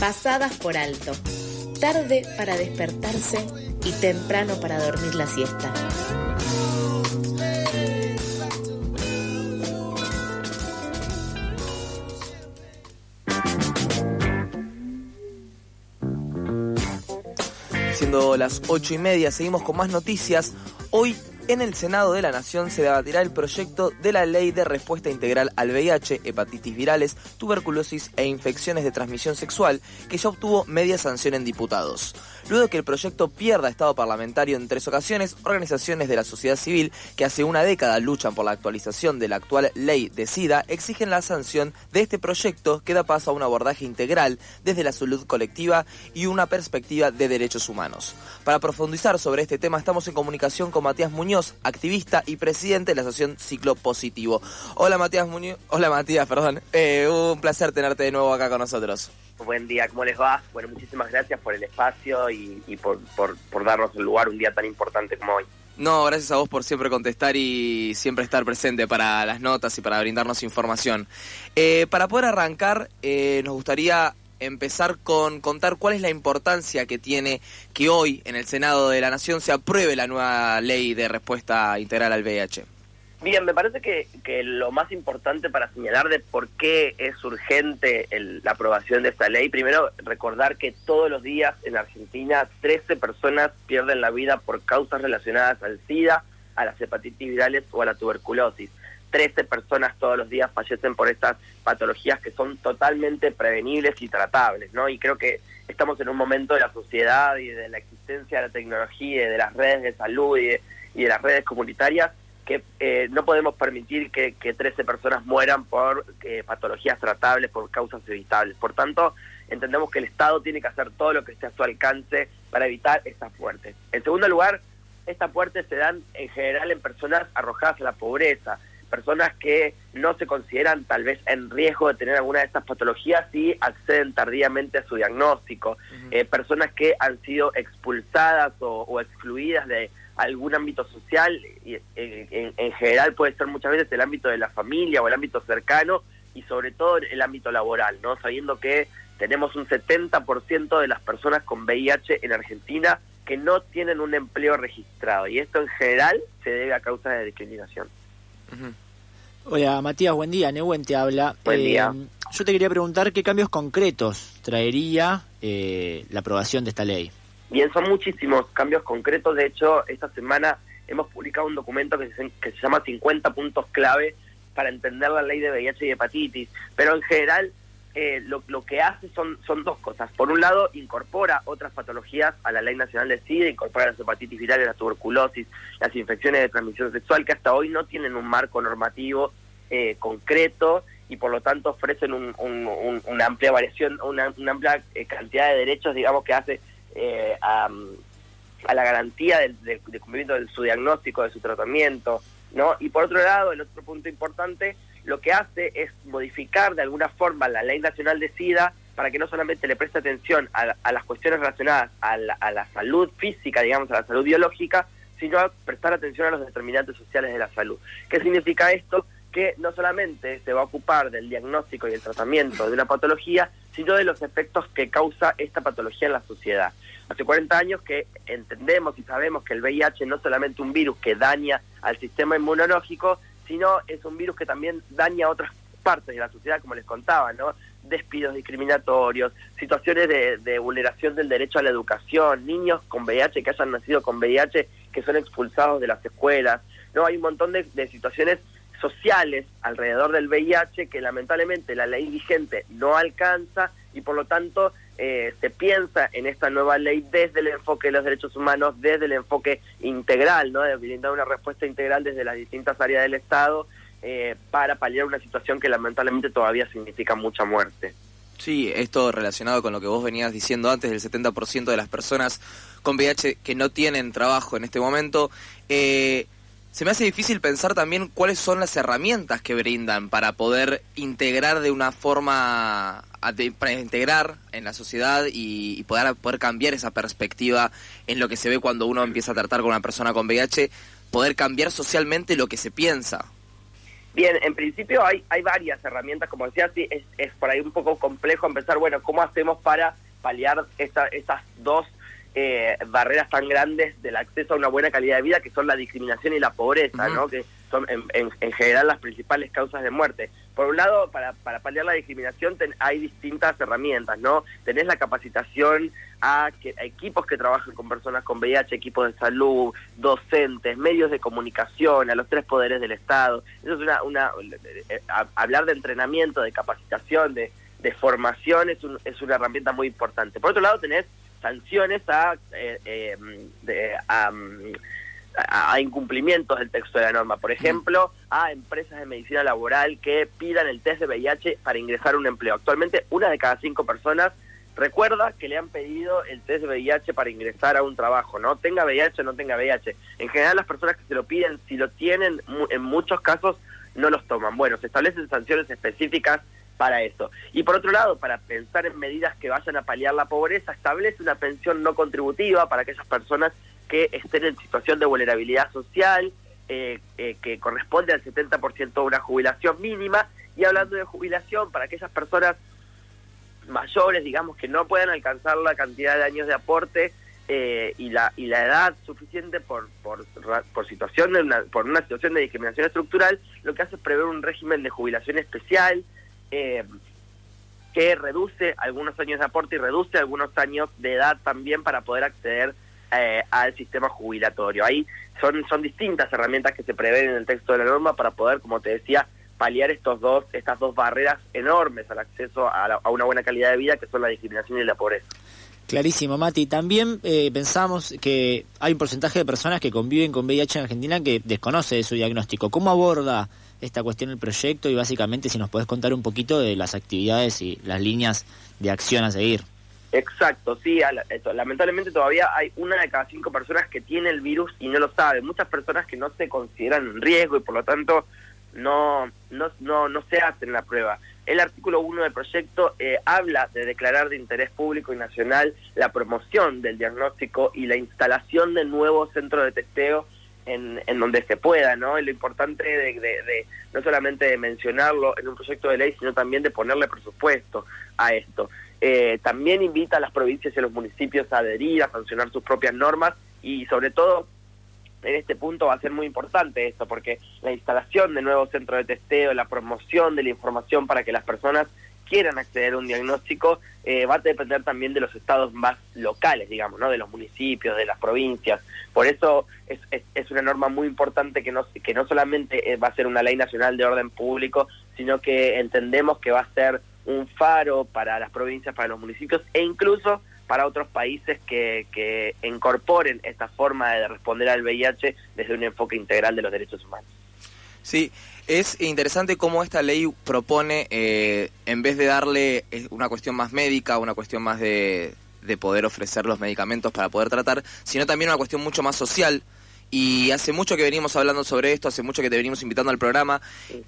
pasadas por alto, tarde para despertarse y temprano para dormir la siesta. Siendo las ocho y media, seguimos con más noticias. Hoy en el Senado de la Nación se debatirá el proyecto de la Ley de Respuesta Integral al VIH, hepatitis virales, tuberculosis e infecciones de transmisión sexual, que ya obtuvo media sanción en diputados. Luego de que el proyecto pierda estado parlamentario en tres ocasiones, organizaciones de la sociedad civil que hace una década luchan por la actualización de la actual ley de SIDA exigen la sanción de este proyecto que da paso a un abordaje integral desde la salud colectiva y una perspectiva de derechos humanos. Para profundizar sobre este tema estamos en comunicación con Matías Muñoz, activista y presidente de la Asociación Ciclo Positivo. Hola Matías Muñoz, hola Matías, perdón. Eh, un placer tenerte de nuevo acá con nosotros. Buen día, ¿cómo les va? Bueno, muchísimas gracias por el espacio y, por, por, darnos el lugar un día tan importante como hoy. No, gracias a vos por siempre contestar y siempre estar presente para las notas y para brindarnos información. Eh, para poder arrancar, eh, nos gustaría empezar con contar cuál es la importancia que tiene que hoy en el Senado de la Nación se apruebe la nueva ley de respuesta integral al VIH. Bien, me parece que, que, lo más importante para señalar de por qué es urgente la aprobación de esta ley, primero recordar que todos los días en Argentina 13 personas pierden la vida por causas relacionadas al SIDA, a las hepatitis virales o a la tuberculosis. 13 personas todos los días fallecen por estas patologías que son totalmente prevenibles y tratables, ¿no? Y creo que estamos en un momento de la sociedad y de la existencia de la tecnología y de las redes de salud y de las redes comunitarias que eh, no podemos permitir que, que 13 personas mueran por eh, patologías tratables, por causas evitables. Por tanto, entendemos que el Estado tiene que hacer todo lo que esté a su alcance para evitar estas muertes. En segundo lugar, estas muertes se dan en general en personas arrojadas a la pobreza, personas que no se consideran tal vez en riesgo de tener alguna de estas patologías y acceden tardíamente a su diagnóstico, eh, personas que han sido expulsadas o excluidas de algún ámbito social, y en, general puede ser muchas veces el ámbito de la familia o el ámbito cercano y sobre todo el ámbito laboral, ¿no? Sabiendo que tenemos un 70% de las personas con VIH en Argentina que no tienen un empleo registrado y esto en general se debe a causa de discriminación. Hola Matías, buen día, Neuen te habla. Buen día. Eh, yo te quería preguntar qué cambios concretos traería eh, la aprobación de esta ley. Bien, son muchísimos cambios concretos. De hecho, esta semana hemos publicado un documento que se, que se llama 50 puntos clave para entender la ley de VIH y hepatitis. Pero en general, eh, lo, que hace son, son dos cosas. Por un lado, incorpora otras patologías a la ley nacional de SIDA, incorpora las hepatitis virales, la tuberculosis, las infecciones de transmisión sexual, que hasta hoy no tienen un marco normativo eh, concreto y por lo tanto ofrecen un, una amplia variación, una, amplia eh, cantidad de derechos, digamos, que hace eh, a, la garantía del, cumplimiento de su diagnóstico, de su tratamiento, ¿no? Y por otro lado, el otro punto importante, lo que hace es modificar de alguna forma la ley nacional de SIDA para que no solamente le preste atención a, las cuestiones relacionadas a la, salud física, digamos, a la salud biológica, sino a prestar atención a los determinantes sociales de la salud. ¿Qué significa esto? Que no solamente se va a ocupar del diagnóstico y el tratamiento de una patología, sino de los efectos que causa esta patología en la sociedad. Hace 40 años que entendemos y sabemos que el VIH no es solamente un virus que daña al sistema inmunológico, sino es un virus que también daña otras partes de la sociedad, como les contaba, ¿no? Despidos discriminatorios, situaciones de, vulneración del derecho a la educación, niños con VIH que hayan nacido con VIH que son expulsados de las escuelas, ¿no? Hay un montón de, de situaciones sociales alrededor del VIH que lamentablemente la ley vigente no alcanza y por lo tanto eh, se piensa en esta nueva ley desde el enfoque de los derechos humanos, desde el enfoque integral, ¿no? de brindar una respuesta integral desde las distintas áreas del Estado eh, para paliar una situación que lamentablemente todavía significa mucha muerte. Sí, esto relacionado con lo que vos venías diciendo antes, del 70% de las personas con VIH que no tienen trabajo en este momento. Eh, se me hace difícil pensar también cuáles son las herramientas que brindan para poder integrar de una forma, para integrar en la sociedad y, poder, poder cambiar esa perspectiva en lo que se ve cuando uno empieza a tratar con una persona con VIH, poder cambiar socialmente lo que se piensa. Bien, en principio hay, hay varias herramientas, como decía, sí, es, es por ahí un poco complejo empezar, bueno, ¿cómo hacemos para paliar esta, estas dos eh, barreras tan grandes del acceso a una buena calidad de vida, que son la discriminación y la pobreza, ¿no? que son en, en, general las principales causas de muerte. Por un lado, para, para paliar la discriminación hay distintas herramientas, ¿no? Tenés la capacitación a, que, equipos que trabajan con personas con VIH, equipos de salud, docentes, medios de comunicación, a los tres poderes del Estado. Eso es una, una eh, hablar de entrenamiento, de capacitación, de, de formación es, un, es una herramienta muy importante. Por otro lado, tenés sanciones a, eh, eh, a, incumplimientos del texto de la norma. Por ejemplo, a empresas de medicina laboral que pidan el test de VIH para ingresar a un empleo. Actualmente, una de cada cinco personas recuerda que le han pedido el test de VIH para ingresar a un trabajo, ¿no? Tenga VIH o no tenga VIH. En general, las personas que se lo piden, si lo tienen, en muchos casos no los toman. Bueno, se establecen sanciones específicas para eso. Y por otro lado, para pensar en medidas que vayan a paliar la pobreza, establece una pensión no contributiva para aquellas personas que estén en situación de vulnerabilidad social, eh, eh, que corresponde al 70% de una jubilación mínima. Y hablando de jubilación, para aquellas personas mayores, digamos, que no puedan alcanzar la cantidad de años de aporte eh, y, la, y la edad suficiente por, por, por, situación de una, por una situación de discriminación estructural, lo que hace es prever un régimen de jubilación especial eh, que reduce algunos años de aporte y reduce algunos años de edad también para poder acceder eh, al sistema jubilatorio. Ahí son, son distintas herramientas que se prevén en el texto de la norma para poder, como te decía, paliar estos dos, estas dos barreras enormes al acceso a, una buena calidad de vida, que son la discriminación y la pobreza. Clarísimo, Mati. También eh, pensamos que hay un porcentaje de personas que conviven con VIH en Argentina que desconoce su diagnóstico. ¿Cómo aborda esta cuestión el proyecto y básicamente si nos puedes contar un poquito de las actividades y las líneas de acción a seguir. Exacto, sí, lamentablemente todavía hay una de cada cinco personas que tiene el virus y no lo sabe. Muchas personas que no se consideran en riesgo y por lo tanto no, no, no, no se hacen la prueba. El artículo 1 del proyecto eh, habla de declarar de interés público y nacional la promoción del diagnóstico y la instalación de nuevos centros de testeo en, en donde se pueda, ¿no? lo importante de, no solamente de mencionarlo en un proyecto de ley, sino también de ponerle presupuesto a esto. Eh, también invita a las provincias y a los municipios a adherir, a sancionar sus propias normas y sobre todo en este punto va a ser muy importante esto, porque la instalación de nuevos centros de testeo, la promoción de la información para que las personas quieran acceder a un diagnóstico eh, va a depender también de los estados más locales, digamos, ¿no? de los municipios, de las provincias. Por eso es, es, una norma muy importante que no, que no solamente eh, va a ser una ley nacional de orden público, sino que entendemos que va a ser un faro para las provincias, para los municipios e incluso para otros países que, que incorporen esta forma de responder al VIH desde un enfoque integral de los derechos humanos. Sí, es interesante cómo esta ley propone, eh, en vez de darle eh, una cuestión más médica, una cuestión más de, de poder ofrecer los medicamentos para poder tratar, sino también una cuestión mucho más social. Y hace mucho que venimos hablando sobre esto, hace mucho que te venimos invitando al programa,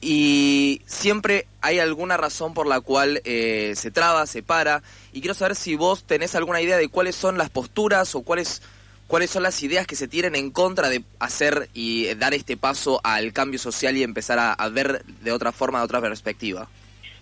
y siempre hay alguna razón por la cual eh, se traba, se para, y quiero saber si vos tenés alguna idea de cuáles son las posturas o cuáles cuáles son las ideas que se tienen en contra de hacer y dar este paso al cambio social y empezar a, ver de otra forma, de otra perspectiva.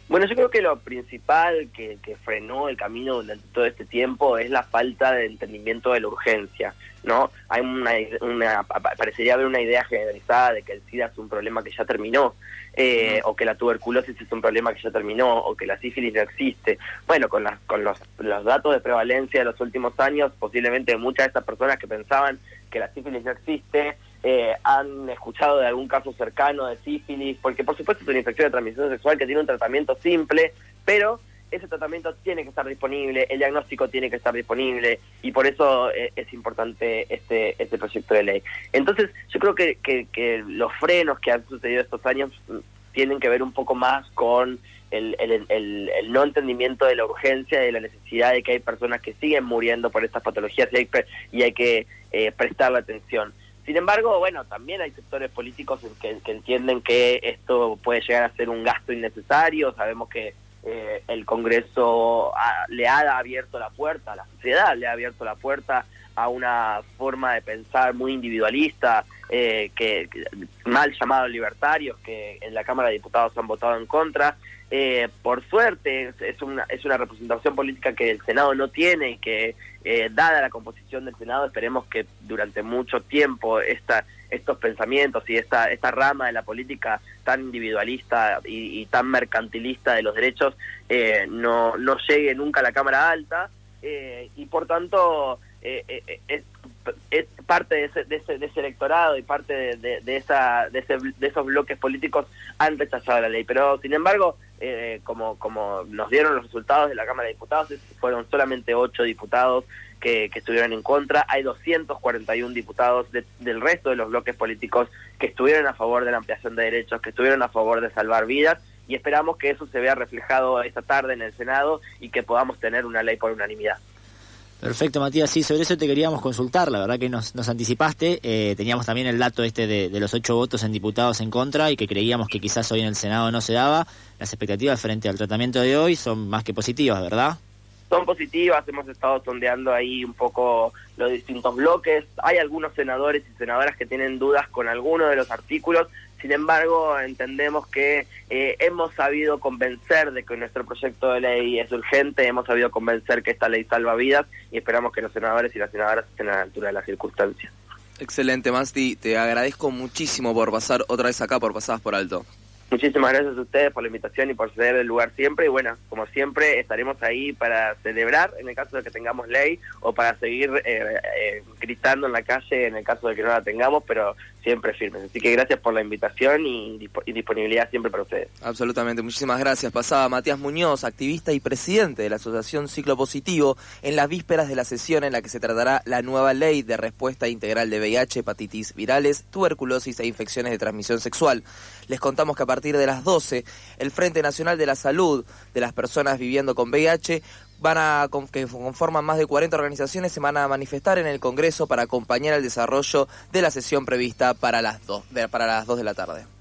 Bueno, yo creo que lo principal que, frenó el camino durante todo este tiempo es la falta de entendimiento de la urgencia, ¿no? Hay una, una parecería haber una idea generalizada de que el SIDA es un problema que ya terminó, eh, o que la tuberculosis es un problema que ya terminó, o que la sífilis no existe. Bueno, con, las, con los, los datos de prevalencia de los últimos años, posiblemente muchas de estas personas que pensaban que la sífilis no existe, eh, han escuchado de algún caso cercano de sífilis, porque por supuesto es una infección de transmisión sexual que tiene un tratamiento simple, pero ese tratamiento tiene que estar disponible, el diagnóstico tiene que estar disponible y por eso eh, es importante este, este proyecto de ley. Entonces yo creo que, que, los frenos que han sucedido estos años mm, tienen que ver un poco más con el, el, no entendimiento de la urgencia, de la necesidad de que hay personas que siguen muriendo por estas patologías y hay, y hay que eh, prestarle atención. Sin embargo, bueno, también hay sectores políticos que, entienden que esto puede llegar a ser un gasto innecesario, sabemos que eh, el Congreso le ha abierto la puerta, la sociedad le ha abierto la puerta a una forma de pensar muy individualista eh, que mal llamados libertarios que en la Cámara de Diputados han votado en contra. Eh, por suerte es una, es una representación política que el Senado no tiene y que eh, dada la composición del Senado esperemos que durante mucho tiempo esta, estos pensamientos y esta, esta rama de la política tan individualista y, tan mercantilista de los derechos eh, no, no llegue nunca a la Cámara Alta eh, y por tanto eh, eh, es, es, parte de ese, de ese, de ese electorado y parte de, de, de esa, ese, de esos bloques políticos han rechazado la ley. Pero sin embargo, eh, como, como nos dieron los resultados de la Cámara de Diputados, fueron solamente ocho diputados que, estuvieron en contra. Hay 241 diputados de, del resto de los bloques políticos que estuvieron a favor de la ampliación de derechos, que estuvieron a favor de salvar vidas y esperamos que eso se vea reflejado esta tarde en el Senado y que podamos tener una ley por unanimidad. Perfecto, Matías. Sí, sobre eso te queríamos consultar. La verdad que nos, anticipaste. Eh, teníamos también el dato este de, de, los ocho votos en diputados en contra y que creíamos que quizás hoy en el Senado no se daba. Las expectativas frente al tratamiento de hoy son más que positivas, ¿verdad? Son positivas. Hemos estado sondeando ahí un poco los distintos bloques. Hay algunos senadores y senadoras que tienen dudas con algunos de los artículos. Sin embargo, entendemos que eh, hemos sabido convencer de que nuestro proyecto de ley es urgente, hemos sabido convencer que esta ley salva vidas y esperamos que los senadores y las senadoras estén a la altura de las circunstancias. Excelente, Masti. Te agradezco muchísimo por pasar otra vez acá por Pasadas por Alto. Muchísimas gracias a ustedes por la invitación y por ceder el lugar siempre. Y bueno, como siempre, estaremos ahí para celebrar en el caso de que tengamos ley o para seguir eh, eh, gritando en la calle en el caso de que no la tengamos, pero siempre firmes. Así que gracias por la invitación y, y disponibilidad siempre para ustedes. Absolutamente, muchísimas gracias. Pasaba Matías Muñoz, activista y presidente de la Asociación Ciclo Positivo, en las vísperas de la sesión en la que se tratará la nueva ley de respuesta integral de VIH, hepatitis virales, tuberculosis e infecciones de transmisión sexual. Les contamos que a partir de las 12, el Frente Nacional de la Salud de las Personas Viviendo con VIH van a que conforman más de 40 organizaciones se van a manifestar en el Congreso para acompañar el desarrollo de la sesión prevista para las 2 de, para las 2 de la tarde.